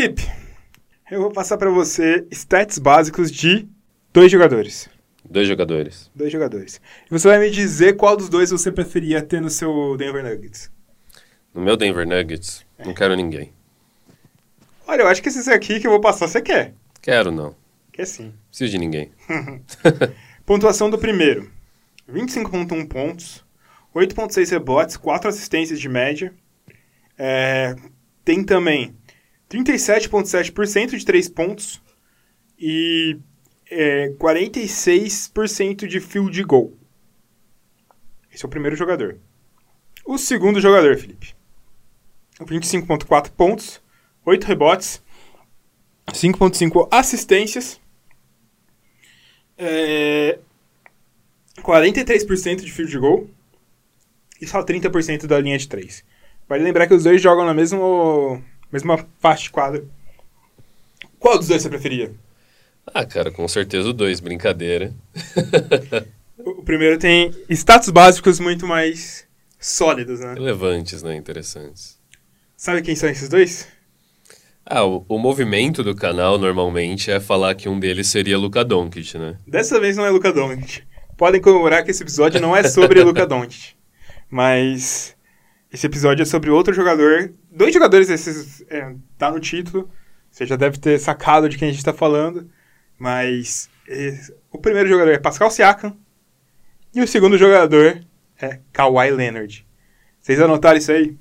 Felipe, eu vou passar para você stats básicos de dois jogadores. Dois jogadores. Dois jogadores. E você vai me dizer qual dos dois você preferia ter no seu Denver Nuggets. No meu Denver Nuggets, é. não quero ninguém. Olha, eu acho que esses aqui que eu vou passar você quer. Quero, não. Quer sim. Preciso de ninguém. Pontuação do primeiro: 25,1 pontos, 8,6 rebotes, 4 assistências de média. É, tem também 37,7% de 3 pontos e é, 46% de field goal. Esse é o primeiro jogador. O segundo jogador, Felipe. 25,4 pontos, 8 rebotes, 5,5 assistências, é, 43% de field goal e só 30% da linha de 3. Vale lembrar que os dois jogam na mesma, mesma faixa de quadra. Qual dos dois você preferia? Ah, cara, com certeza o dois, brincadeira. o primeiro tem status básicos muito mais sólidos, né? Relevantes, né? Interessantes. Sabe quem são esses dois? Ah, o, o, movimento do canal normalmente é falar que um deles seria Luka Doncic, né? Dessa vez não é Luka Doncic. Podem comemorar que esse episódio não é sobre Luka Doncic. Mas esse episódio é sobre outro jogador. Dois jogadores esses é, tá no título. Você já deve ter sacado de quem a gente está falando. Mas é, o primeiro jogador é Pascal Siakam. E o segundo jogador é Kawhi Leonard. Vocês anotaram isso aí?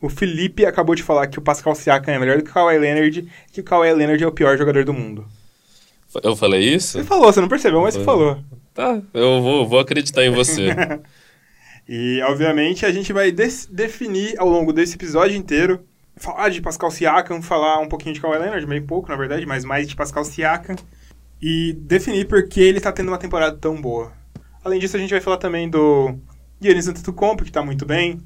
O Felipe acabou de falar que o Pascal Siakam é melhor do que o Kawhi Leonard, que o Kawhi Leonard é o pior jogador do mundo. Eu falei isso? Você falou, você não percebeu, mas você falou. Tá, eu vou, vou acreditar em você. E, obviamente, a gente vai definir ao longo desse episódio inteiro, falar de Pascal Siakam, falar um pouquinho de Kawhi Leonard, meio pouco, na verdade, mas mais de Pascal Siakam, e definir por que ele está tendo uma temporada tão boa. Além disso, a gente vai falar também do Giannis Antetokounmpo, que está muito bem,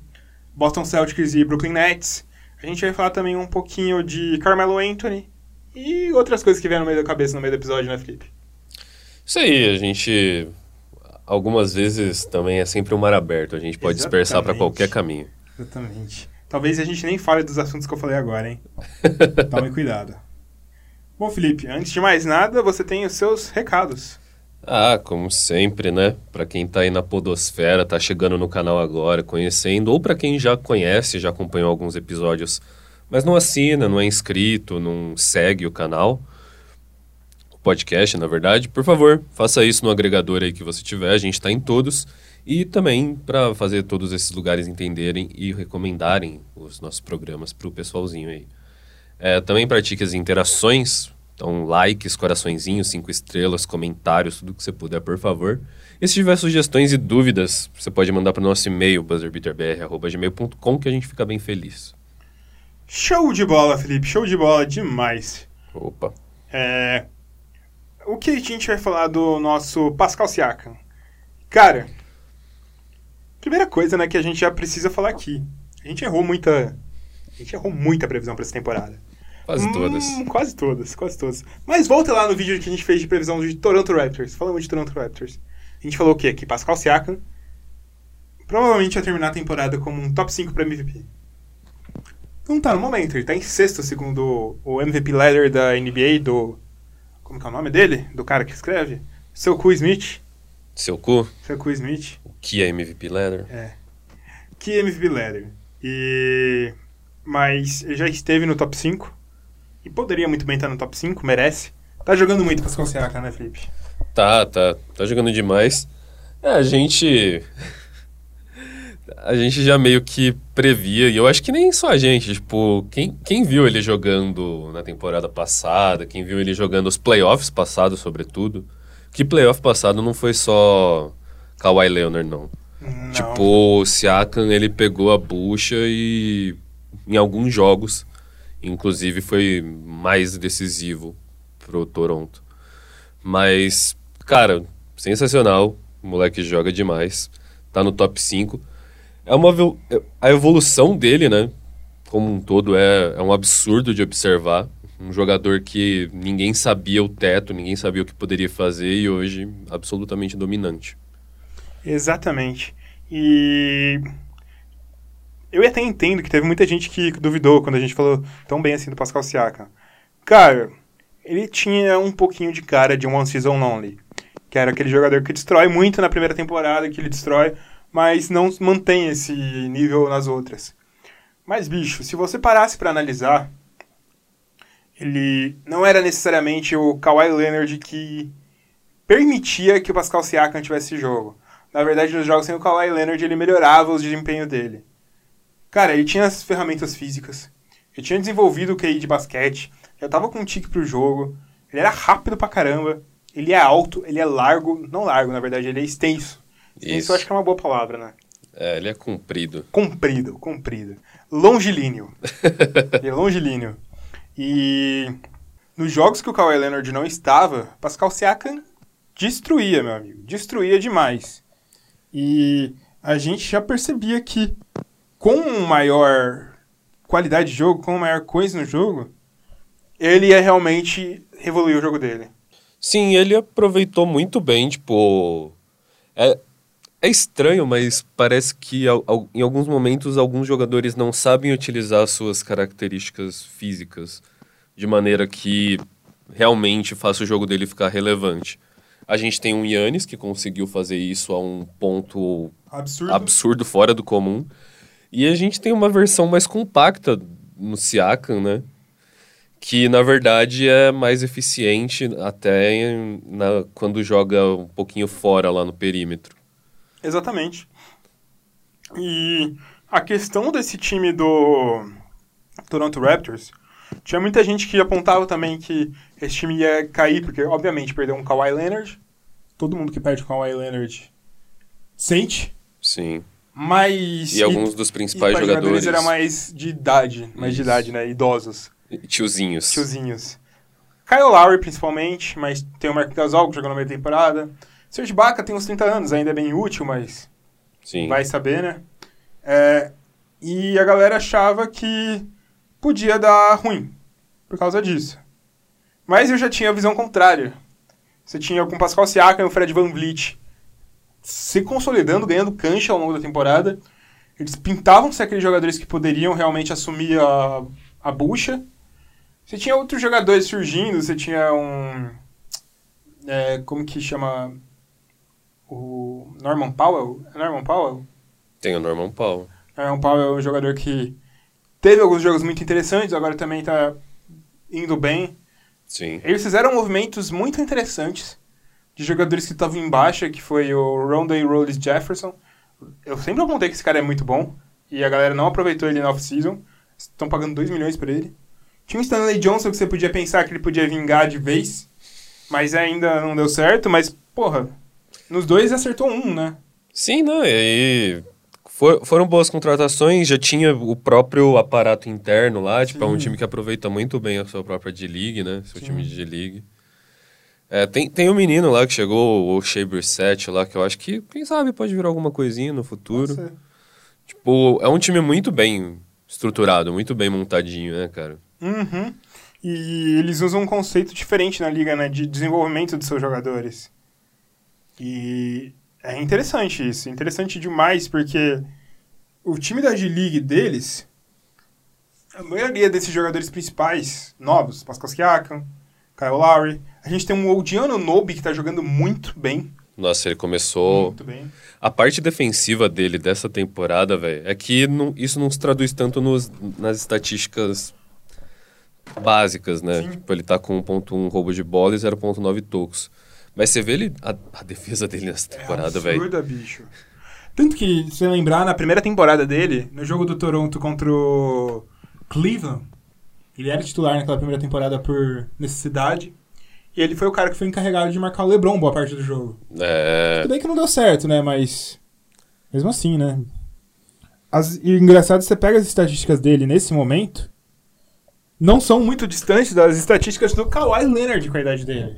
Boston Celtics e Brooklyn Nets. A gente vai falar também um pouquinho de Carmelo Anthony e outras coisas que vêm no meio da cabeça no meio do episódio, né, Felipe? Isso aí, a gente algumas vezes também é sempre um mar aberto. A gente pode Exatamente. dispersar para qualquer caminho. Exatamente. Talvez a gente nem fale dos assuntos que eu falei agora, hein? Tome cuidado. Bom, Felipe, antes de mais nada, você tem os seus recados. Ah, como sempre, né? Para quem tá aí na podosfera, tá chegando no canal agora, conhecendo, ou para quem já conhece, já acompanhou alguns episódios, mas não assina, não é inscrito, não segue o canal, podcast, na verdade, por favor, faça isso no agregador aí que você tiver, a gente está em todos. E também para fazer todos esses lugares entenderem e recomendarem os nossos programas para o pessoalzinho aí. É, também pratique as interações, então likes, coraçõezinhos, cinco estrelas, comentários, tudo que você puder, por favor. E se tiver sugestões e dúvidas, você pode mandar para o nosso e-mail, buzzerbeaterbr.gmail.com, que a gente fica bem feliz. Show de bola, Felipe, show de bola demais. Opa. É, o que a gente vai falar do nosso Pascal Siakam? Cara, primeira coisa, né, que a gente já precisa falar aqui. A gente errou muita. A gente errou muita previsão para essa temporada. Quase todas. Hum, quase todas, quase todas. Mas volta lá no vídeo que a gente fez de previsão de Toronto Raptors. Falamos de Toronto Raptors. A gente falou o quê? Que Pascal Siakam provavelmente vai terminar a temporada como um top 5 para MVP. Não tá no momento, ele tá em sexto segundo o MVP ladder da NBA do como que é o nome dele? Do cara que escreve? Seu Cu Smith. Seu Cu? Seu Cu Smith. O que é MVP Leather? É. Que é MVP Leather. E... Mas ele já esteve no top 5. E poderia muito bem estar no top 5, merece. Tá jogando muito Pascal Siakam, né, Felipe? Tá, tá. Tá jogando demais. É, a gente a gente já meio que previa, e eu acho que nem só a gente, tipo, quem, quem viu ele jogando na temporada passada, quem viu ele jogando os playoffs passados, sobretudo, que playoff passado não foi só Kawhi Leonard, não. não. Tipo, o Siakam, ele pegou a bucha e em alguns jogos, inclusive foi mais decisivo pro Toronto. Mas, cara, sensacional, o moleque joga demais, tá no top 5 é uma a evolução dele, né? Como um todo é, é um absurdo de observar. Um jogador que ninguém sabia o teto, ninguém sabia o que poderia fazer e hoje absolutamente dominante. Exatamente. E eu até entendo que teve muita gente que duvidou quando a gente falou tão bem assim do Pascal Siakam. Cara, ele tinha um pouquinho de cara de One Season Only. Que era aquele jogador que destrói muito na primeira temporada, que ele destrói, mas não mantém esse nível nas outras. Mas, bicho, se você parasse para analisar, ele não era necessariamente o Kawhi Leonard que permitia que o Pascal Siakam tivesse jogo. Na verdade, nos jogos sem o Kawhi Leonard, ele melhorava o desempenho dele. Cara, ele tinha as ferramentas físicas, ele tinha desenvolvido o QI de basquete, já tava com um tique pro jogo, ele era rápido pra caramba, ele é alto, ele é largo, não largo, na verdade, ele é extenso. Isso. eu acho que é uma boa palavra, né? É, ele é comprido. Comprido, comprido. Longilíneo. ele é longilíneo. E nos jogos que o Kawhi Leonard não estava, Pascal Siakam destruía, meu amigo. Destruía demais. E a gente já percebia que com maior qualidade de jogo, com maior coisa no jogo, ele ia realmente evoluir o jogo dele. Sim, ele aproveitou muito bem, tipo. É, é estranho, mas parece que em alguns momentos alguns jogadores não sabem utilizar suas características físicas de maneira que realmente faça o jogo dele ficar relevante. A gente tem um Yannis que conseguiu fazer isso a um ponto absurdo, absurdo fora do comum. E a gente tem uma versão mais compacta no Siakam, né? Que na verdade é mais eficiente até na, quando joga um pouquinho fora lá no perímetro. Exatamente. E a questão desse time do Toronto Raptors, tinha muita gente que apontava também que esse time ia cair, porque obviamente perdeu um Kawhi Leonard. Todo mundo que perde o Kawhi Leonard sente. Sim. Mas. E, e alguns dos principais jogadores. jogadores era mais de idade, mais Isso. de idade, né? Idosos. Tiozinhos. Tiozinhos. Kyle Lowry, principalmente, mas tem o Mark Gasol que jogou na meia temporada. Serge Baca tem uns 30 anos, ainda é bem útil, mas Sim. vai saber, né? É, e a galera achava que podia dar ruim por causa disso. Mas eu já tinha a visão contrária. Você tinha com o Pascal Siakam e o Fred Van Vliet se consolidando, ganhando cancha ao longo da temporada. Eles pintavam ser aqueles jogadores que poderiam realmente assumir a, a bucha. Você tinha outros jogadores surgindo, você tinha um... É, como que chama o Norman Powell. É Norman Powell? Tem o Norman Powell. Norman Powell é um jogador que teve alguns jogos muito interessantes, agora também está indo bem. Sim. Eles fizeram movimentos muito interessantes de jogadores que estavam em baixa, que foi o Rondé Rollis Jefferson. Eu sempre apontei que esse cara é muito bom, e a galera não aproveitou ele na off-season. Estão pagando 2 milhões por ele. Tinha o Stanley Johnson que você podia pensar que ele podia vingar de vez, mas ainda não deu certo. Mas, porra, nos dois acertou um, né? Sim, não, e aí for, foram boas contratações, já tinha o próprio aparato interno lá, tipo, Sim. é um time que aproveita muito bem a sua própria D-League, né? Seu Sim. time de D-League. É, tem, tem um menino lá que chegou, o Shea Brissett lá, que eu acho que, quem sabe, pode virar alguma coisinha no futuro. Tipo, é um time muito bem estruturado, muito bem montadinho, né, cara? Uhum. E eles usam um conceito diferente na liga, né, de desenvolvimento dos seus jogadores. E é interessante isso, interessante demais, porque o time da G-League deles, a maioria desses jogadores principais, novos, Pascal Siakam, Kyle Lowry, a gente tem um Odiano Nobi que tá jogando muito bem. Nossa, ele começou. Muito bem. A parte defensiva dele dessa temporada, velho, é que não, isso não se traduz tanto nos, nas estatísticas básicas, né? Sim. Tipo, ele tá com 1.1 roubo de bola e 0.9 tocos. Mas você vê ele, a, a defesa dele nessa é temporada, velho. É absurda, véio. bicho. Tanto que, se você lembrar, na primeira temporada dele, no jogo do Toronto contra o Cleveland, ele era titular naquela primeira temporada por necessidade. E ele foi o cara que foi encarregado de marcar o LeBron boa parte do jogo. É. Tudo bem que não deu certo, né? Mas. Mesmo assim, né? As, e engraçado, você pega as estatísticas dele nesse momento. Não são muito distantes das estatísticas do Kawhi Leonard com a idade dele.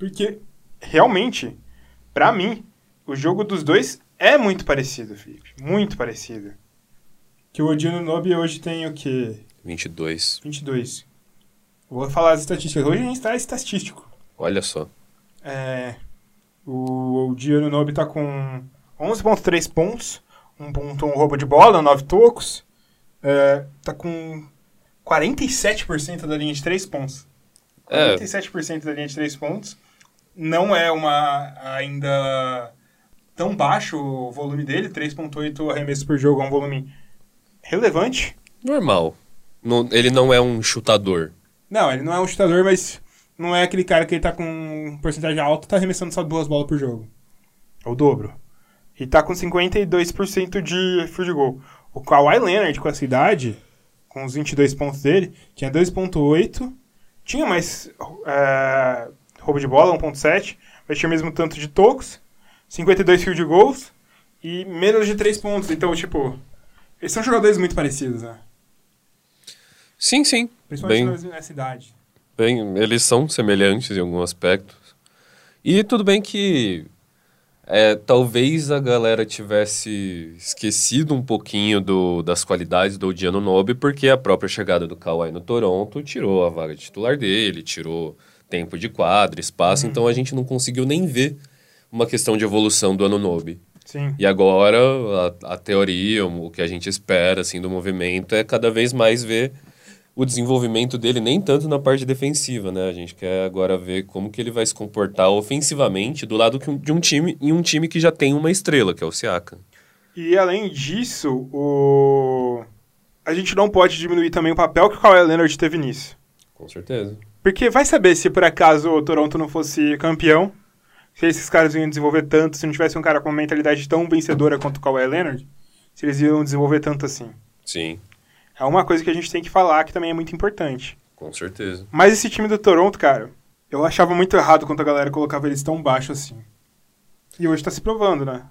Porque, realmente, para mim, o jogo dos dois é muito parecido, Felipe. Muito parecido. Que o Odino Nobi hoje tem o quê? 22. 22. Vou falar as estatísticas. Hoje a gente está estatístico. Olha só. É, o Odino Nobi tá com 11.3 pontos, um ponto, um roubo de bola, nove tocos. É, tá com 47% da linha de três pontos. É. 47% da linha de três pontos. Não é uma ainda tão baixo o volume dele, 3.8 arremessos por jogo é um volume relevante. Normal. Não- ele não é um chutador. Não, ele não é um chutador, mas não é aquele cara que ele tá com porcentagem alta tá arremessando só duas bolas por jogo. É o dobro. E tá com 52% de field goal. O Kawhi Leonard, com essa idade, com os 22 pontos dele, tinha 2.8, tinha mais é, roubo de bola, 1.7, mas tinha o mesmo tanto de tocos, 52 field goals e menos de 3 pontos. Então, tipo, eles são jogadores muito parecidos, né? Sim, sim. Principalmente Bem, nessa idade. bem, eles são semelhantes em algum aspecto. E tudo bem que é, talvez a galera tivesse esquecido um pouquinho do, das qualidades do Odiano Nobe, porque a própria chegada do Kawhi no Toronto tirou a vaga de titular dele, tirou tempo de quadra, espaço, então a gente não conseguiu nem ver uma questão de evolução do Anunobi. Sim. E agora a, a teoria, o que a gente espera assim do movimento é cada vez mais ver o desenvolvimento dele nem tanto na parte defensiva, né? A gente quer agora ver como que ele vai se comportar ofensivamente do lado de um time em um time que já tem uma estrela, que é o Siakam. E além disso, o... a gente não pode diminuir também o papel que o Kawhi Leonard teve nisso. Com certeza. Porque vai saber se por acaso o Toronto não fosse campeão, se esses caras iam desenvolver tanto, se não tivesse um cara com uma mentalidade tão vencedora quanto o Kawhi Leonard, se eles iam desenvolver tanto assim. Sim, É uma coisa que a gente tem que falar que também é muito importante. com certeza. Mas esse time do Toronto, cara, eu achava muito errado quando a galera colocava eles tão baixo assim. E hoje tá se provando, né?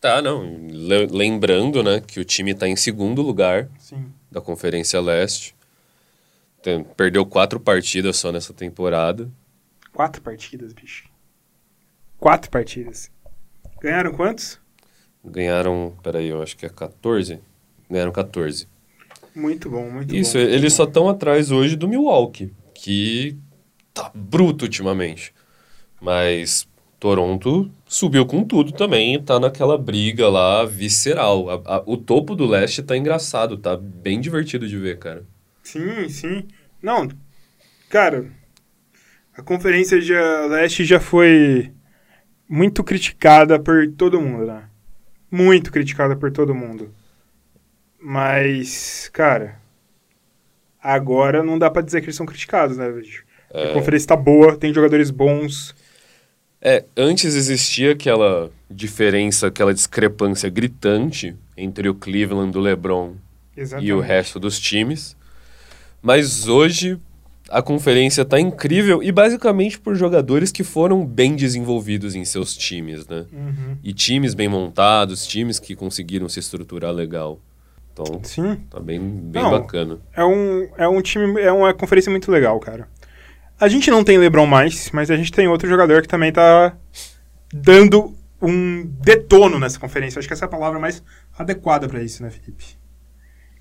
Tá, não. Le- lembrando, né, que o time tá em segundo lugar Sim. da Conferência Leste. Tem- perdeu quatro partidas só nessa temporada. Quatro partidas, bicho. Quatro partidas. Ganharam quantos? Ganharam, peraí, eu acho que é 14. Ganharam 14. Muito bom, muito Isso, bom. eles só estão atrás hoje do Milwaukee, que tá bruto ultimamente. Mas Toronto subiu com tudo também, tá naquela briga lá visceral. A- a- o topo do leste tá engraçado, tá bem divertido de ver, cara. Sim, sim. Não, cara, a Conferência de Leste já foi muito criticada por todo mundo, né? Muito criticada por todo mundo. Mas, cara, agora não dá pra dizer que eles são criticados, né, bicho? A conferência tá boa, tem jogadores bons. É, antes existia aquela diferença, aquela discrepância gritante entre o Cleveland do LeBron Exatamente. e o resto dos times. Mas hoje a conferência tá incrível e basicamente por jogadores que foram bem desenvolvidos em seus times, né? Uhum. E times bem montados, times que conseguiram se estruturar legal. Então, Sim. tá bem, bem Não. bacana. É um, é um time, é uma conferência muito legal, cara. A gente não tem LeBron mais, mas a gente tem outro jogador que também tá dando um detono nessa conferência. Acho que essa é a palavra mais adequada pra isso, né, Felipe?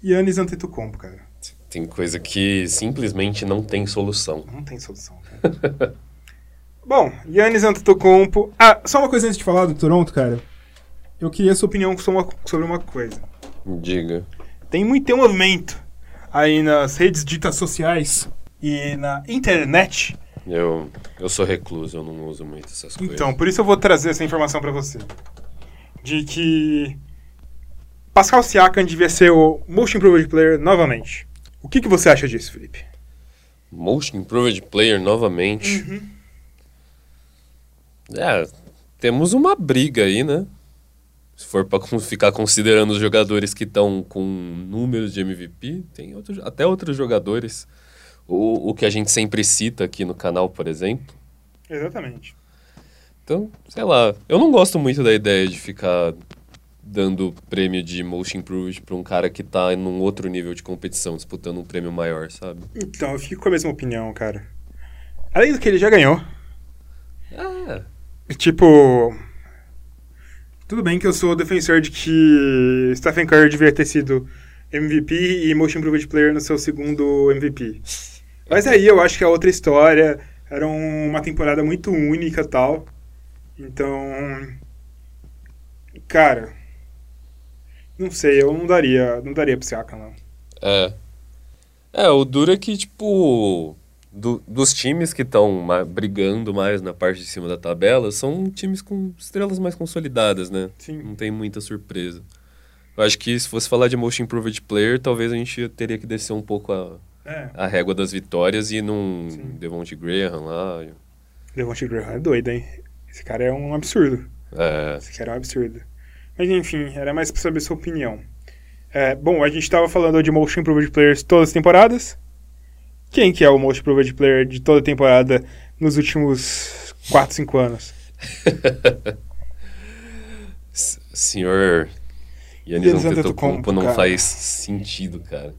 Yannis Antetokounmpo, cara. Tem coisa que simplesmente não tem solução. Não tem solução, cara. Bom, Yannis Antetokounmpo... Ah, só uma coisa antes de falar do Toronto, cara. Eu queria a sua opinião sobre uma, coisa. Diga. Tem muito tem um movimento aí nas redes ditas sociais e na internet Eu, eu sou recluso, eu não uso muito essas coisas. Então, por isso eu vou trazer essa informação pra você. De que Pascal Siakam devia ser o Most Improved Player novamente. O que, que você acha disso, Felipe? Most Improved Player novamente. Uhum. É, temos uma briga aí, né? Se for pra con- ficar considerando os jogadores que estão com números de MVP, tem outros, até outros jogadores. O, o que a gente sempre cita aqui no canal, por exemplo. Exatamente. Então, sei lá, eu não gosto muito da ideia de ficar dando prêmio de Most Improved pra um cara que tá num outro nível de competição, disputando um prêmio maior, sabe? Então, eu fico com a mesma opinião, cara. Além do que ele já ganhou. Ah, Tipo. Tudo bem que eu sou defensor de que Stephen Curry devia ter sido MVP e Most Improved Player no seu segundo MVP. Mas aí eu acho que é outra história. Era um- uma temporada muito única tal. Então. Cara. Não sei, eu não daria, não daria pro Siakam, não. É. É, o duro é que, tipo, do- dos times que estão brigando mais na parte de cima da tabela, são times com estrelas mais consolidadas, né? Sim. Não tem muita surpresa. Eu acho que se fosse falar de Most Improved Player, talvez a gente teria que descer um pouco a, É. a régua das vitórias e num Sim. Devonte Graham lá. Devontae Graham é doido, hein? Esse cara é um absurdo. É, Esse cara é um absurdo. Mas enfim, era mais pra saber sua opinião. É, bom, a gente tava falando de Most Improved Players todas as temporadas. Quem que é o Most Improved Player de toda a temporada nos últimos 4, 5 anos? Senhor Yannis Antetokounmpo, não cara. faz sentido, cara.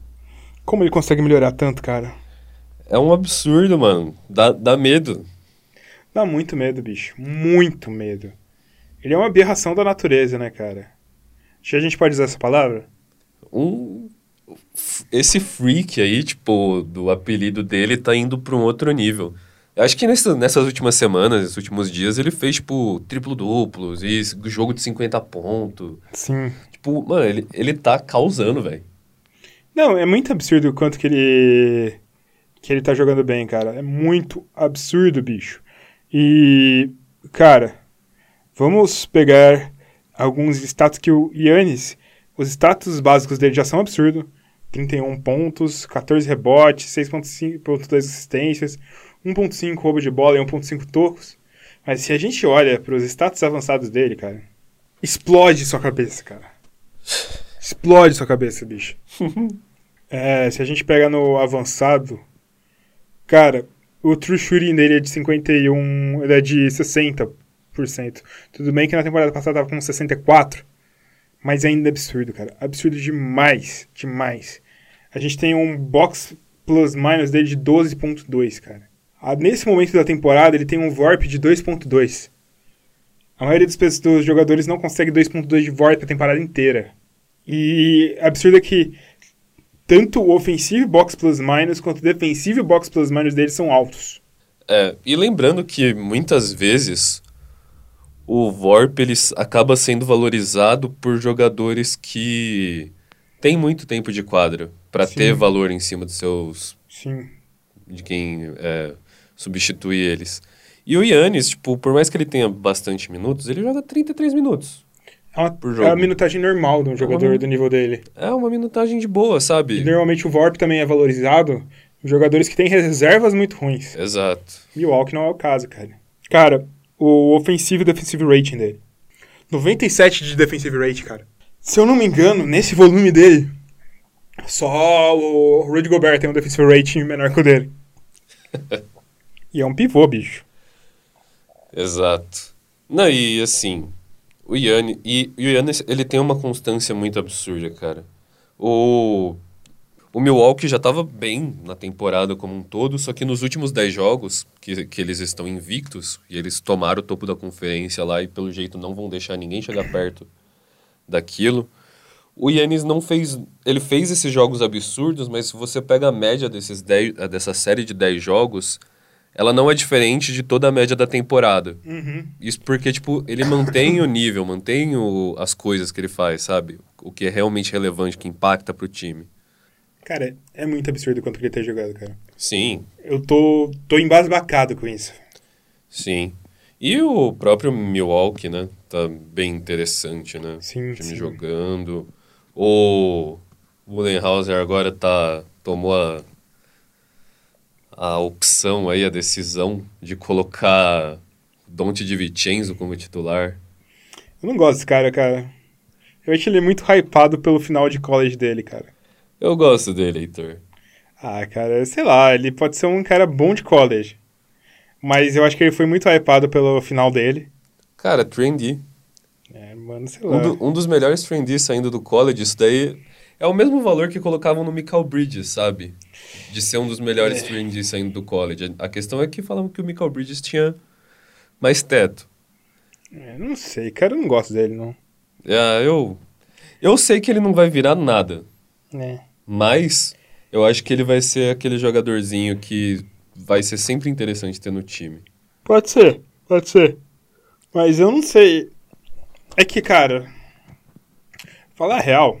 Como ele consegue melhorar tanto, cara? É um absurdo, mano. Dá, dá medo. Dá muito medo, bicho. Muito medo. Ele é uma aberração da natureza, né, cara? Acho que a gente pode usar essa palavra? um esse freak aí, tipo, do apelido dele tá indo pra um outro nível. Eu acho que nessa- nessas últimas semanas, nesses últimos dias, ele fez, tipo, triplo-duplos e jogo de 50 pontos. Sim. Tipo, mano, ele, ele tá causando, velho. Não, é muito absurdo o quanto que ele que ele tá jogando bem, cara. É muito absurdo, bicho. E, cara, vamos pegar alguns status que o Yannis, os status básicos dele já são absurdos. 31 pontos, 14 rebotes, 6.5.2 assistências, 1.5 roubo de bola e 1.5 tocos. Mas se a gente olha para os status avançados dele, cara, explode sua cabeça, cara. Explode sua cabeça, bicho. É, se a gente pega no avançado, cara, o true shooting dele é de 51, ele é de 60%. Tudo bem que na temporada passada tava com 64, mas ainda é absurdo, cara. Absurdo demais, demais. A gente tem um box plus minus dele de 12.2, cara. Ah, Nesse momento da temporada, ele tem um VORP de 2.2. A maioria dos, dos jogadores não consegue 2.2 de VORP a temporada inteira. E absurdo é que tanto o ofensivo box plus minus quanto o defensivo box plus minus deles são altos. É, e lembrando que muitas vezes o VORP ele acaba sendo valorizado por jogadores que têm muito tempo de quadra pra Sim. ter valor em cima dos seus Sim. de quem é, substitui eles. E o Yannis, tipo, por mais que ele tenha bastante minutos, ele joga 33 minutos. É uma, é jogo. a minutagem normal de um jogador min- do nível dele. É uma minutagem de boa, E sabe? normalmente o VORP também é valorizado em jogadores que têm reservas muito ruins. Exato. Milwaukee não é o caso, cara. Cara, o ofensivo e defensive rating dele. 97 de defensive rating, cara. Se eu não me engano, nesse volume dele, só o Rudy Gobert tem um defensive rating menor que o dele. e é um pivô, bicho. Exato. Não, e assim, o Yannis, e, e o Yannis, ele tem uma constância muito absurda, cara. O, o Milwaukee já tava bem na temporada como um todo, só que nos últimos 10 jogos, que, que eles estão invictos, e eles tomaram o topo da conferência lá e pelo jeito não vão deixar ninguém chegar perto daquilo. O Yannis não fez. Ele fez esses jogos absurdos, mas se você pega a média desses 10, dessa série de 10 jogos, ela não é diferente de toda a média da temporada. Uhum. Isso porque, tipo, ele mantém o nível, mantém o, as coisas que ele faz, sabe? O que é realmente relevante, que impacta pro time. Cara, é muito absurdo quanto ele tem jogado, cara. Sim, Eu tô, tô embasbacado com isso. sim. E o próprio Milwaukee, né? Tá bem interessante, né? Sim, o time sim. jogando. O Budenhauser agora tá, tomou a, a opção aí, a decisão de colocar Dante de Vincenzo como titular. Eu não gosto desse cara, cara. Eu acho ele muito hypado pelo final de college dele, cara. Eu gosto dele, Heitor. Ah, cara, sei lá, ele pode ser um cara bom de college. Mas eu acho que ele foi muito hypado pelo final dele. Cara, trendy. É, mano, sei lá. Um, do- um dos melhores trendies saindo do college, isso daí é o mesmo valor que colocavam no Michael Bridges, sabe? De ser um dos melhores É. trendies saindo do college. A questão é que falavam que o Michael Bridges tinha mais teto. É, não sei, cara, eu não gosto dele, não. É, eu, eu sei que ele não vai virar nada, É. mas eu acho que ele vai ser aquele jogadorzinho que vai ser sempre interessante ter no time. Pode ser, pode ser. Mas eu não sei. É que, cara. falar a real,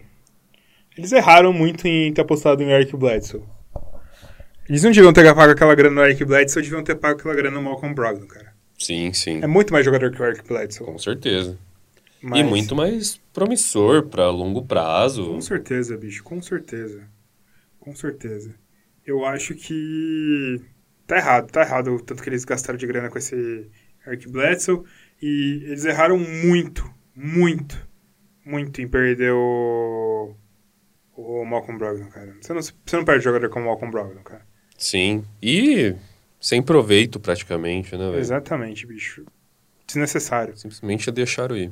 eles erraram muito em ter apostado em Eric Bledsoe. Eles não deviam ter pago aquela grana no Eric Bledsoe, deviam ter pago aquela grana no Malcolm Brogdon, cara. Sim, sim. É muito mais jogador que o Eric Bledsoe. Com certeza. Mas- E muito mais promissor pra longo prazo. Com certeza, bicho, com certeza. Com certeza. Eu acho que tá errado, tá errado o tanto que eles gastaram de grana com esse Eric Bledsoe. E eles erraram muito, muito, muito em perder o, o Malcolm Brogdon, cara. Você não, você não perde jogador como o Malcolm Brogdon, cara. Sim. E sem proveito praticamente, né, velho? Exatamente, bicho. Desnecessário. Simplesmente deixaram ir.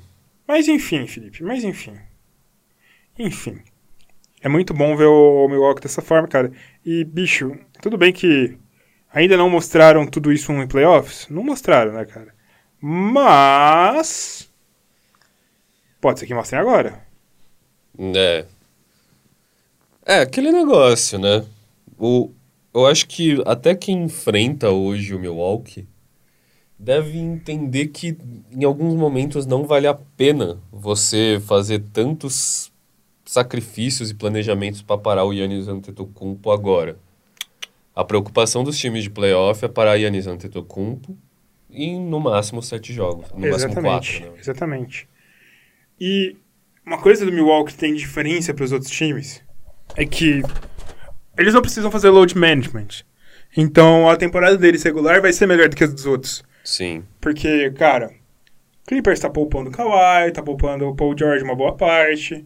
Mas enfim, Felipe, mas enfim. Enfim. É muito bom ver o Milwaukee dessa forma, cara. E, bicho, tudo bem que ainda não mostraram tudo isso em playoffs. Não mostraram, né, cara? Mas. Pode ser que mostrem agora. É. É, aquele negócio, né? O, eu acho que até quem enfrenta hoje o Milwaukee deve entender que em alguns momentos não vale a pena você fazer tantos sacrifícios e planejamentos para parar o Yannis Antetokounmpo agora. A preocupação dos times de playoff é parar Yannis Antetokounmpo em no máximo sete jogos, no máximo exatamente. quatro, né? Exatamente. E uma coisa do Milwaukee que tem diferença para os outros times é que eles não precisam fazer load management. Então a temporada deles regular vai ser melhor do que a dos outros. Sim, Porque, cara, Clippers tá poupando o Kawhi, tá poupando o Paul George uma boa parte.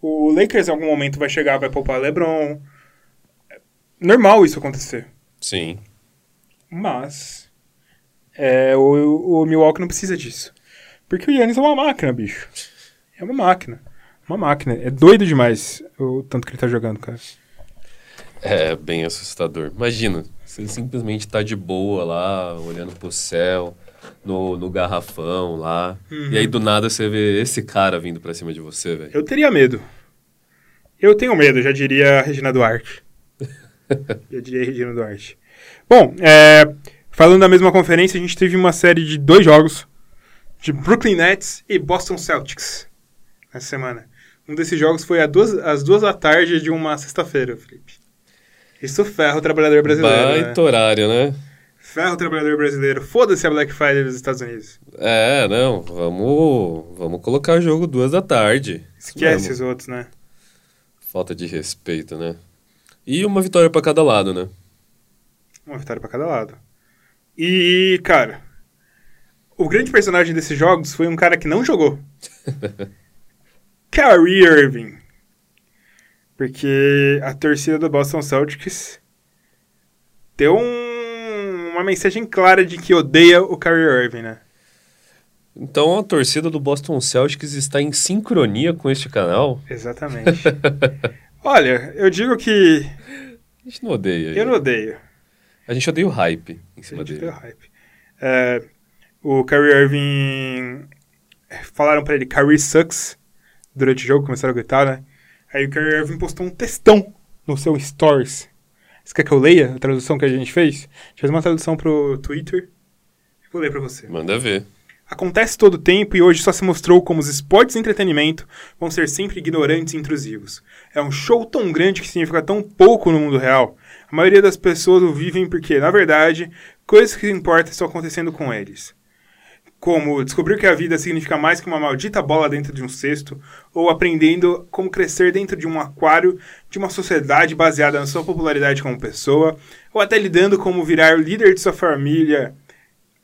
O Lakers em algum momento vai chegar, vai poupar LeBron. É normal isso acontecer. sim. Mas é, o, o Milwaukee não precisa disso. Porque o Yannis é uma máquina, bicho. É uma máquina. Uma máquina. É doido demais o tanto que ele tá jogando, cara. É bem assustador. Imagina, você simplesmente tá de boa lá, olhando pro céu, no, no garrafão lá. E aí do nada você vê esse cara vindo pra cima de você, velho. Eu teria medo. Eu tenho medo, já diria a Regina Duarte. já diria a Regina Duarte. Bom, é, falando da mesma conferência, a gente teve uma série de dois jogos de Brooklyn Nets e Boston Celtics nessa semana. Um desses jogos foi às duas, às duas da tarde de uma sexta-feira, Felipe. Isso ferra o trabalhador brasileiro. né? Baita horário, né? Ferra o trabalhador brasileiro. Foda-se a Black Friday dos Estados Unidos. É, não, vamos, vamos colocar o jogo duas da tarde. Esquece os outros, né? Falta de respeito, né? E uma vitória pra cada lado, né? Uma vitória pra cada lado. E, cara, o grande personagem desses jogos foi um cara que não jogou. Kyrie Irving. Porque a torcida do Boston Celtics deu um- uma mensagem clara de que odeia o Kyrie Irving, né? Então a torcida do Boston Celtics está em sincronia com este canal. Exatamente. Olha, eu digo que A gente não odeia. eu não odeio. A gente odeia o hype em A cima gente dele. deu hype. É, o Kyrie Irving. Falaram pra ele, Kyrie sucks. Durante o jogo, começaram a gritar, né? Aí o Kyrie Irving postou um textão no seu Stories. Você quer que eu leia a tradução que a gente fez? A gente fez uma tradução pro Twitter. Vou ler pra você. Manda ver. Acontece todo o tempo e hoje só se mostrou como os esportes e entretenimento vão ser sempre ignorantes e intrusivos. É um show tão grande que significa tão pouco no mundo real. A maioria das pessoas o vivem porque, na verdade, coisas que importam estão acontecendo com eles. Como descobrir que a vida significa mais que uma maldita bola dentro de um cesto, ou aprendendo como crescer dentro de um aquário de uma sociedade baseada na sua popularidade como pessoa, ou até lidando como virar o líder de sua família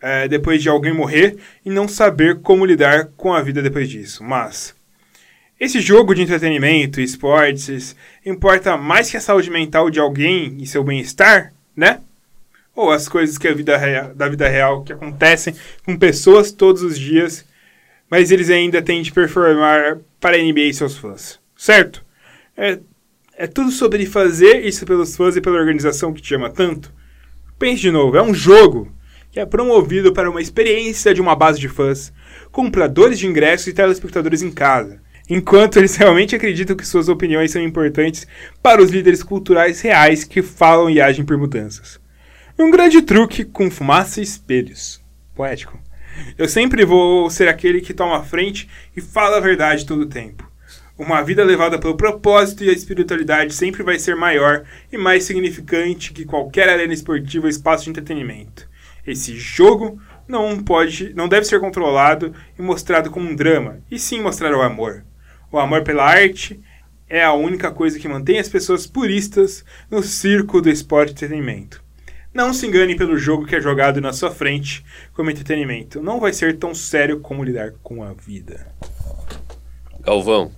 é, depois de alguém morrer e não saber como lidar com a vida depois disso. Mas esse jogo de entretenimento e esportes importa mais que a saúde mental de alguém e seu bem-estar, né? Ou as coisas que a vida rea- da vida real que acontecem com pessoas todos os dias, mas eles ainda têm de performar para a NBA e seus fãs, certo? É, é tudo sobre fazer isso pelos fãs e pela organização que te ama tanto. Pense de novo, é um jogo que é promovido para uma experiência de uma base de fãs, compradores de ingressos e telespectadores em casa, enquanto eles realmente acreditam que suas opiniões são importantes para os líderes culturais reais que falam e agem por mudanças. Um grande truque com fumaça e espelhos. Poético. Eu sempre vou ser aquele que toma a frente e fala a verdade todo o tempo. Uma vida levada pelo propósito e a espiritualidade sempre vai ser maior e mais significante que qualquer arena esportiva ou espaço de entretenimento. Esse jogo não pode, não deve ser controlado e mostrado como um drama, e sim mostrar o amor. O amor pela arte é a única coisa que mantém as pessoas puristas no circo do esporte e entretenimento. Não se engane pelo jogo que é jogado na sua frente como entretenimento. Não vai ser tão sério como lidar com a vida. Galvão,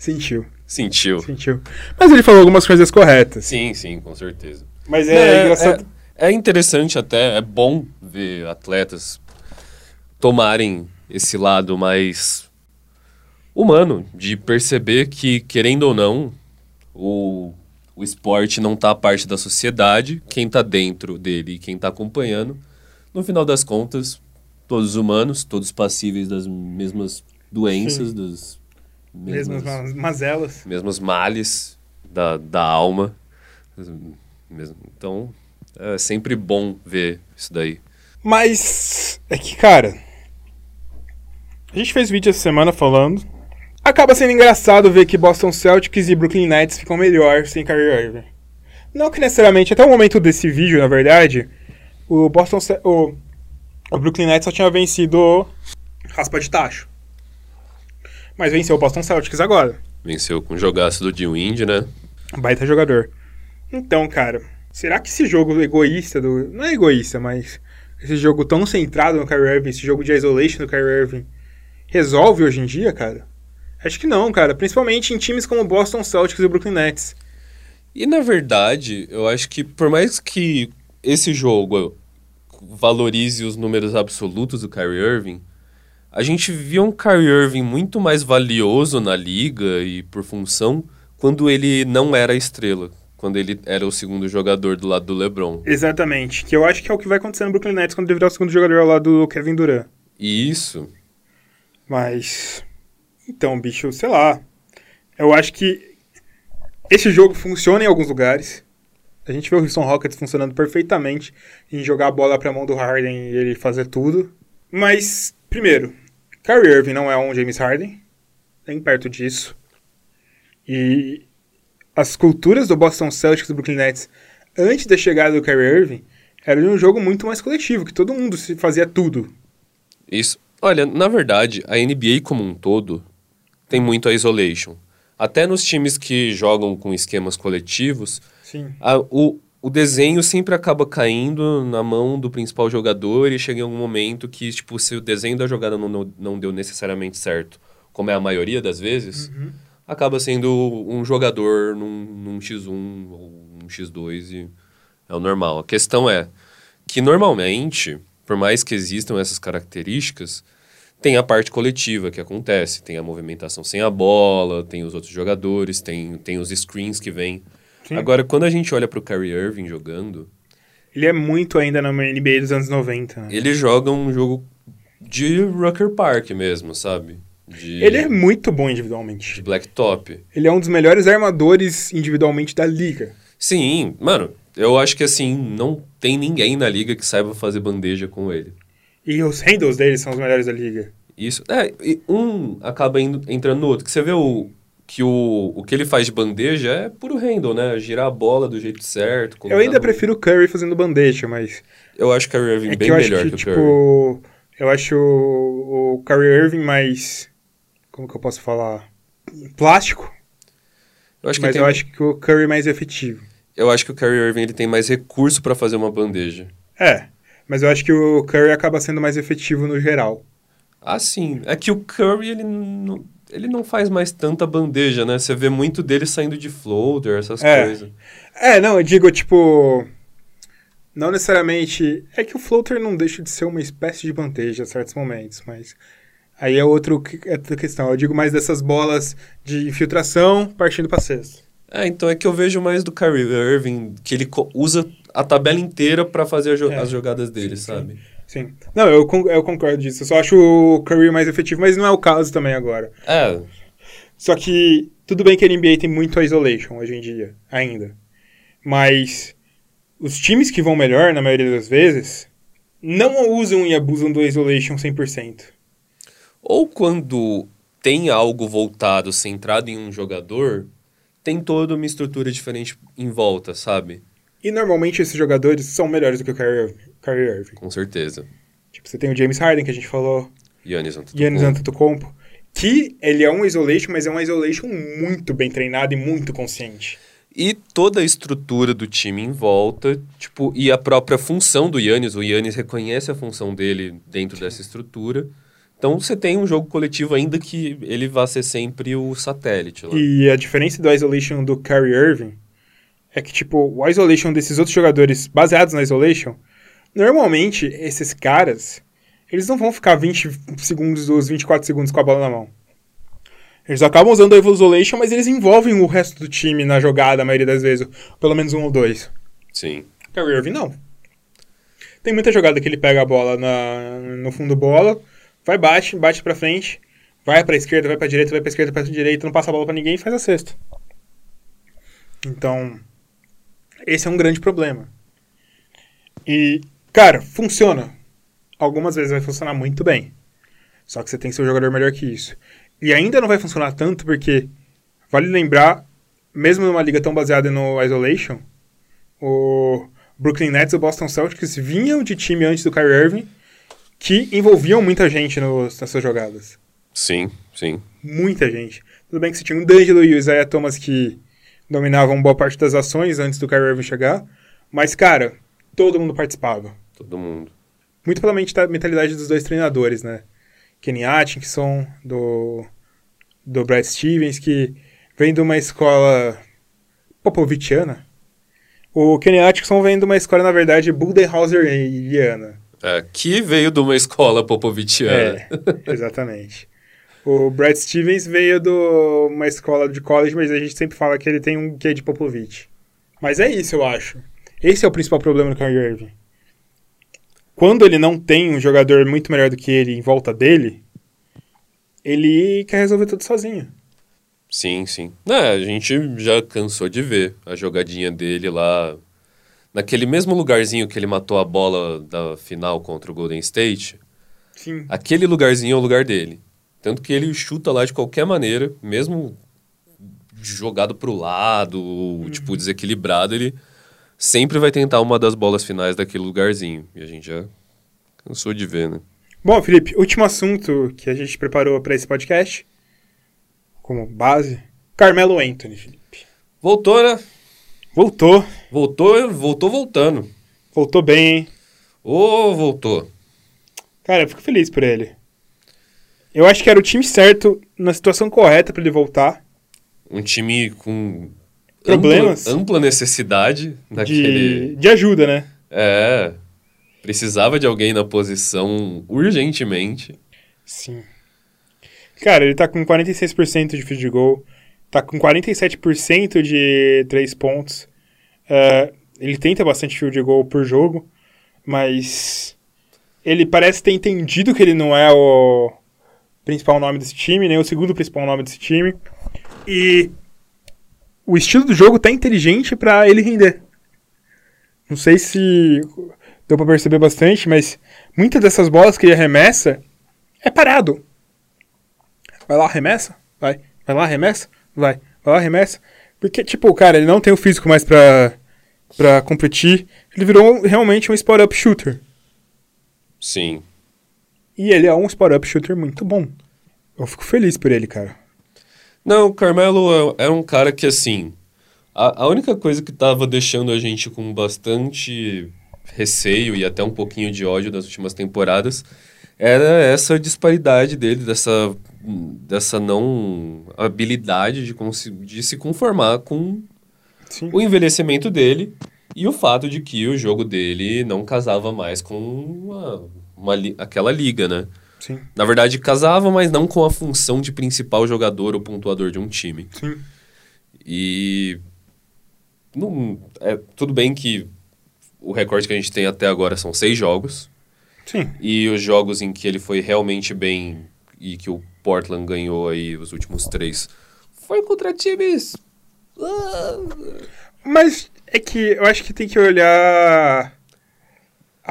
Sentiu, sentiu. sentiu. Mas ele falou algumas coisas corretas. Sim, sim, com certeza. Mas é, engraçado. É, é interessante até, é bom ver atletas tomarem esse lado mais humano, de perceber que, querendo ou não, o, o esporte não tá parte da sociedade, quem tá dentro dele e quem tá acompanhando, no final das contas, todos humanos, todos passíveis das mesmas doenças, Sim. das Mesmas mesmas, ma- mazelas. mesmos males da, da alma. Mesmo- Então, é sempre bom ver isso daí. Mas é que, cara. A gente fez vídeo essa semana falando. Acaba sendo engraçado ver que Boston Celtics e Brooklyn Nets ficam melhor sem Kyrie Irving. Não que necessariamente, até o momento desse vídeo, na verdade, o Boston o, o Brooklyn Nets só tinha vencido raspa de tacho. Mas venceu o Boston Celtics agora. Venceu com o jogaço do D-Wind, né? Baita jogador. Então, cara, será que esse jogo egoísta do. Não é egoísta, mas. Esse jogo tão centrado no Kyrie Irving, esse jogo de isolation do Kyrie Irving, resolve hoje em dia, cara? Acho que não, cara. Principalmente em times como o Boston Celtics e o Brooklyn Nets. E na verdade, eu acho que por mais que esse jogo valorize os números absolutos do Kyrie Irving, a gente via um Kyrie Irving muito mais valioso na liga e por função quando ele não era a estrela, quando ele era o segundo jogador do lado do LeBron. Exatamente. Que eu acho que é o que vai acontecer no Brooklyn Nets quando ele virar o segundo jogador ao lado do Kevin Durant. Isso, Mas. Então, bicho, sei lá. Eu acho que esse jogo funciona em alguns lugares. A gente vê o Houston Rockets funcionando perfeitamente em jogar a bola pra mão do Harden e ele fazer tudo. Mas, primeiro, Kyrie Irving não é um James Harden, nem perto disso. E as culturas do Boston Celtics e do Brooklyn Nets antes da chegada do Kyrie Irving era de um jogo muito mais coletivo, que todo mundo se fazia tudo. isso. Olha, na verdade, a NBA como um todo tem muito a isolation. Até nos times que jogam com esquemas coletivos, a- o, o desenho sempre acaba caindo na mão do principal jogador e chega em algum momento que, tipo, se o desenho da jogada não, não, deu necessariamente certo, como é a maioria das vezes, acaba sendo um jogador num, num X1 ou um X2 e é o normal. A questão é que normalmente, por mais que existam essas características, tem a parte coletiva que acontece, tem a movimentação sem a bola, tem os outros jogadores, tem, tem os screens que vêm. Agora, quando a gente olha pro Kyrie Irving jogando, Ele é muito ainda na NBA dos anos 90. né? ele joga um jogo de Rucker Park mesmo, sabe? De, Ele é muito bom de individualmente. blacktop. Ele é um dos melhores armadores individualmente da liga. Sim, mano, eu acho que assim, não tem ninguém na liga que saiba fazer bandeja com ele. E os handles dele são os melhores da liga. Isso, é, e um acaba indo, entrando no outro. Que você vê o, que o, o que ele faz de bandeja é puro handle, né? Girar a bola do jeito certo. Eu ainda no- prefiro o Curry fazendo bandeja, mas Eu acho o Kyrie Irving é bem melhor que, que, o tipo, Curry. eu acho o, o Kyrie Irving mais como que eu posso falar? Plástico, Eu acho, que mas tem, eu acho que o Curry é mais efetivo. eu acho que o Kyrie Irving ele tem mais recurso pra fazer uma bandeja. É, mas eu acho que o Curry acaba sendo mais efetivo no geral. Ah, sim. É que o Curry, ele não, ele não faz mais tanta bandeja, né? Você vê muito dele saindo de floater, essas É. coisas. É, não, eu digo, tipo. Não necessariamente. É que o floater não deixa de ser uma espécie de bandeja em certos momentos, mas. Aí é, é outra questão. Eu digo mais dessas bolas de infiltração partindo pra cesta. É, então é que eu vejo mais do Kyrie Irving, que ele usa a tabela inteira pra fazer jo- É. as jogadas dele, Sim, sabe? Sim. Não, eu, eu concordo disso. Eu só acho o Curry mais efetivo, mas não é o caso também agora. É, Só que tudo bem que a NBA tem muito isolation hoje em dia, ainda. Mas os times que vão melhor, na maioria das vezes, não usam e abusam do isolation 100%. ou quando tem algo voltado, centrado em um jogador, tem toda uma estrutura diferente em volta, sabe? E normalmente esses jogadores são melhores do que o Kyrie Irving. Kyrie Irving. Com certeza. Tipo, você tem o James Harden, que a gente falou, Yannis Antetokounmpo. Giannis Antetokounmpo, que ele é um isolation, mas é um isolation muito bem treinado e muito consciente. E toda a estrutura do time em volta, tipo, e a própria função do Yannis, o Yannis reconhece a função dele dentro dessa estrutura. Então você tem um jogo coletivo ainda que ele vai ser sempre o satélite lá. E a diferença do isolation do Kyrie Irving é que, tipo, o isolation desses outros jogadores baseados na isolation, normalmente esses caras, eles não vão ficar 20 segundos dos 24 segundos com a bola na mão. Eles acabam usando a isolation, mas eles envolvem o resto do time na jogada, a maioria das vezes, pelo menos um ou dois. Sim. Kyrie Irving não. Tem muita jogada que ele pega a bola na, no fundo bola, vai bate, bate pra frente, vai pra esquerda, vai pra direita, vai pra esquerda, vai pra direita, não passa a bola pra ninguém e faz a cesta. Então, esse é um grande problema. E, cara, funciona. Algumas vezes vai funcionar muito bem. Só que você tem que ser um jogador melhor que isso. E ainda não vai funcionar tanto porque, vale lembrar, mesmo numa liga tão baseada no isolation, o Brooklyn Nets e o Boston Celtics vinham de time antes do Kyrie Irving que envolviam muita gente nos, nessas jogadas. Sim, sim. Muita gente. Tudo bem que você tinha um D'Angelo e o Isaiah Thomas que dominavam boa parte das ações antes do Kyrie Irving chegar, mas, cara, todo mundo participava. Todo mundo. Muito pela mentalidade dos dois treinadores, né? Kenny Atkinson, do, do Brad Stevens, que vem de uma escola popovichiana. O Kenny Atkinson vem de uma escola, na verdade, Budenhauseriana. É, que veio de uma escola popovichiana. É, exatamente. O Brad Stevens veio de uma escola de college, mas a gente sempre fala que ele tem um quê de Popovich. Mas é isso, eu acho. Esse é o principal problema do Kyrie Irving. Quando ele não tem um jogador muito melhor do que ele em volta dele, ele quer resolver tudo sozinho. Sim, sim. É, a gente já cansou de ver a jogadinha dele lá. Naquele mesmo lugarzinho que ele matou a bola da final contra o Golden State. Sim. Aquele lugarzinho é o lugar dele. Tanto que ele chuta lá de qualquer maneira, mesmo jogado pro lado, ou, tipo, desequilibrado, ele sempre vai tentar uma das bolas finais daquele lugarzinho. E a gente já cansou de ver, né? Bom, Felipe, último assunto que a gente preparou para esse podcast, como base, Carmelo Anthony, Felipe. Voltou, né? Voltou, Voltou, voltou voltando. voltou bem, hein? Ô, voltou. Cara, eu fico feliz por ele. Eu acho que era o time certo, na situação correta para ele voltar. Um time com Problemas? ampla, ampla necessidade daquele. De, de ajuda, né? É. Precisava de alguém na posição urgentemente. Sim. Cara, ele tá com 46% de field goal, tá com 47% de 3 pontos. É, ele tenta bastante field goal por jogo, mas ele parece ter entendido que ele não é o principal nome desse time, nem o segundo principal nome desse time. E o estilo do jogo tá inteligente pra ele render. Não sei se deu pra perceber bastante, mas muitas dessas bolas que ele arremessa é parado. Vai lá, arremessa? Vai. Vai lá, arremessa? Vai. Vai lá, arremessa? Porque, tipo, cara, ele não tem o físico mais pra, pra competir. Ele virou realmente um spot-up shooter. Sim. E ele é um spot-up shooter muito bom. Eu fico feliz por ele, cara. Não, o Carmelo é, é um cara que, assim. A, a única coisa que tava deixando a gente com bastante receio e até um pouquinho de ódio nas últimas temporadas era essa disparidade dele, dessa, dessa não habilidade de, de se conformar com Sim. o envelhecimento dele e o fato de que o jogo dele não casava mais com uma, uma aquela liga, né? Sim. Na verdade, casava, mas não com a função de principal jogador ou pontuador de um time. Sim. E. Não, é, tudo bem que o recorde que a gente tem até agora são seis jogos. Sim. E os jogos em que ele foi realmente bem e que o Portland ganhou aí os últimos três foi contra times. ah, Mas é que eu acho que tem que olhar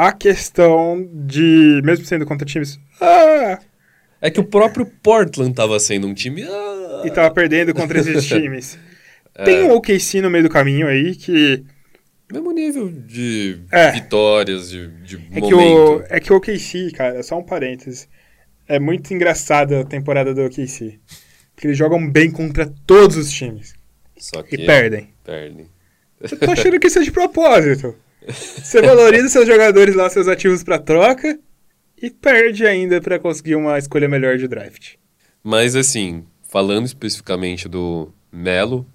a questão de, mesmo sendo contra times, ah, É que o próprio Portland tava sendo um time. Ah, E tava perdendo contra esses times. Tem um OKC no meio do caminho aí que. mesmo nível de É. vitórias, de, de É que, o, momento. é que o OKC, cara, só um parênteses. É muito engraçada a temporada do OKC. Porque eles jogam bem contra todos os times. Só E que perdem. perdem. Eu tô achando que isso é de propósito. Você valoriza seus jogadores lá, seus ativos pra troca. E perde ainda pra conseguir uma escolha melhor de draft. Mas assim, falando especificamente do Melo,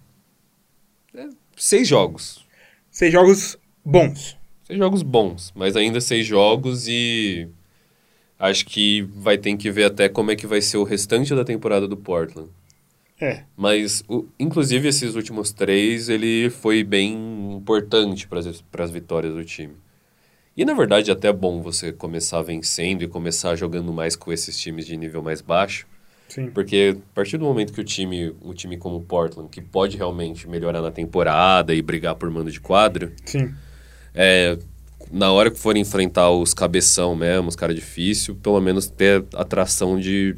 é seis jogos. Seis jogos bons. Seis jogos bons, mas ainda seis jogos e acho que vai ter que ver até como é que vai ser o restante da temporada do Portland. É. Mas, o- inclusive, esses últimos três, ele foi bem importante para as vitórias do time. E, na verdade, até é bom você começar vencendo e começar jogando mais com esses times de nível mais baixo. Sim. Porque a partir do momento que o time, um time como o Portland, que pode realmente melhorar na temporada e brigar por mando de quadro, Sim. é, na hora que for enfrentar os cabeção mesmo, os cara difícil, pelo menos ter a atração de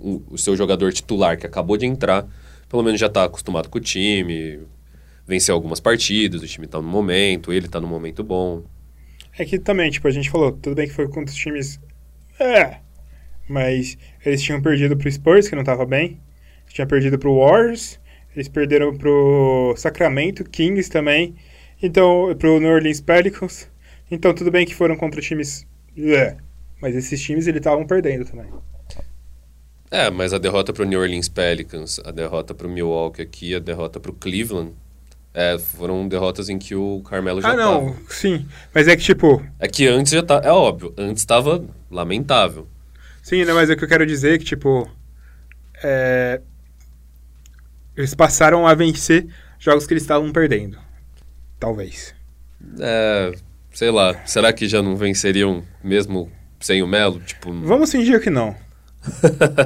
o, o seu jogador titular que acabou de entrar, pelo menos já tá acostumado com o time, venceu algumas partidas, o time tá no momento, ele tá no momento bom. É que também, tipo, a gente falou, tudo bem que foi contra os times. É. Mas eles tinham perdido pro Spurs, que não tava bem. Tinha perdido pro Warriors. Eles perderam pro Sacramento, Kings também. Então, pro New Orleans Pelicans. Então, tudo bem que foram contra times. É. Mas esses times eles estavam perdendo também. É, mas a derrota pro New Orleans Pelicans, a derrota pro Milwaukee aqui, a derrota pro Cleveland, é, foram derrotas em que o Carmelo já Ah, não, tava. sim. Mas é que, tipo. É que antes já tá, é óbvio, antes tava lamentável. Sim, né, mas é o que eu quero dizer é que, tipo. é, Eles passaram a vencer jogos que eles estavam perdendo. Talvez. É, sei lá, será que já não venceriam mesmo sem o Melo? Tipo, Vamos fingir que não.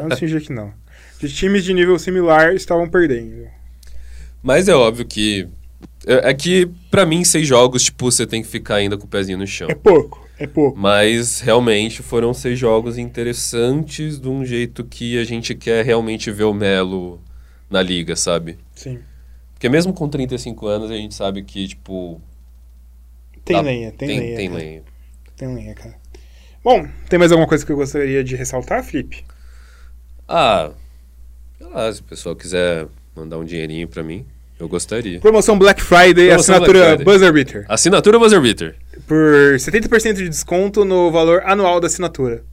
Vamos fingir que não. De times de nível similar estavam perdendo. mas é óbvio que é, é que pra mim seis jogos, tipo, você tem que ficar ainda com o pezinho no chão. É pouco, é pouco. Mas realmente foram seis jogos interessantes de um jeito que a gente quer realmente ver o Melo na liga, sabe? Sim. Porque mesmo com 35 anos a gente sabe que, tipo. Tem tá- lenha, tem, tem, lenha. Tem cara. lenha. Tem lenha, cara. Bom, tem mais alguma coisa que eu gostaria de ressaltar, Felipe? Ah, sei lá, se o pessoal quiser mandar um dinheirinho pra mim, eu gostaria. Promoção Black Friday, Promoção assinatura Black Friday. Buzzer Beater. Assinatura Buzzer Beater. Por 70% de desconto no valor anual da assinatura.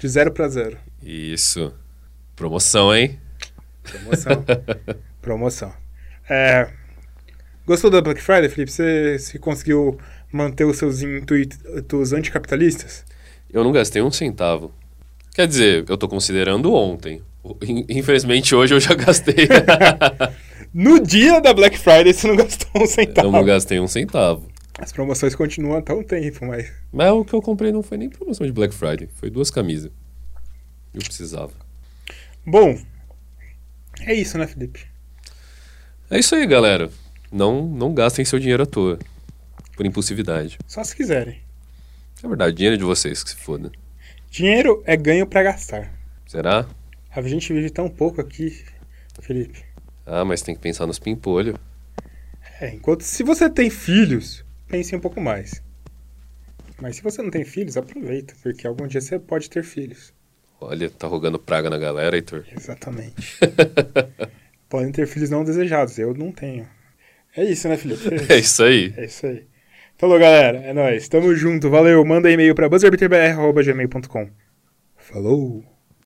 De zero para zero. Isso. Promoção, hein? Promoção. Promoção. É, gostou da Black Friday, Felipe? Você, você conseguiu manter os seus intuitos anticapitalistas? Eu não gastei um centavo. Quer dizer, eu tô considerando ontem. In- Infelizmente hoje eu já gastei. No dia da Black Friday você não gastou um centavo. eu não gastei um centavo. As promoções continuam até um tempo, mas. Mas o que eu comprei não foi nem promoção de Black Friday. Foi duas camisas. Eu precisava. Bom, é isso, né, Felipe? É isso aí, galera. Não, não gastem seu dinheiro à toa. Por impulsividade. Só se quiserem. É verdade, dinheiro de vocês que se foda. Dinheiro é ganho pra gastar. Será? A gente vive tão pouco aqui, Felipe. Ah, mas tem que pensar nos pimpolhos. É, enquanto se você tem filhos, pense um pouco mais. Mas se você não tem filhos, aproveita, porque algum dia você pode ter filhos. Olha, tá rogando praga na galera, Heitor. Exatamente. Podem ter filhos não desejados, eu não tenho. É isso, né, Felipe? É isso aí. É isso aí. Falou, galera. É nóis. Tamo junto. Valeu. Manda e-mail pra buzzerbeaterbr.gmail.com. Falou.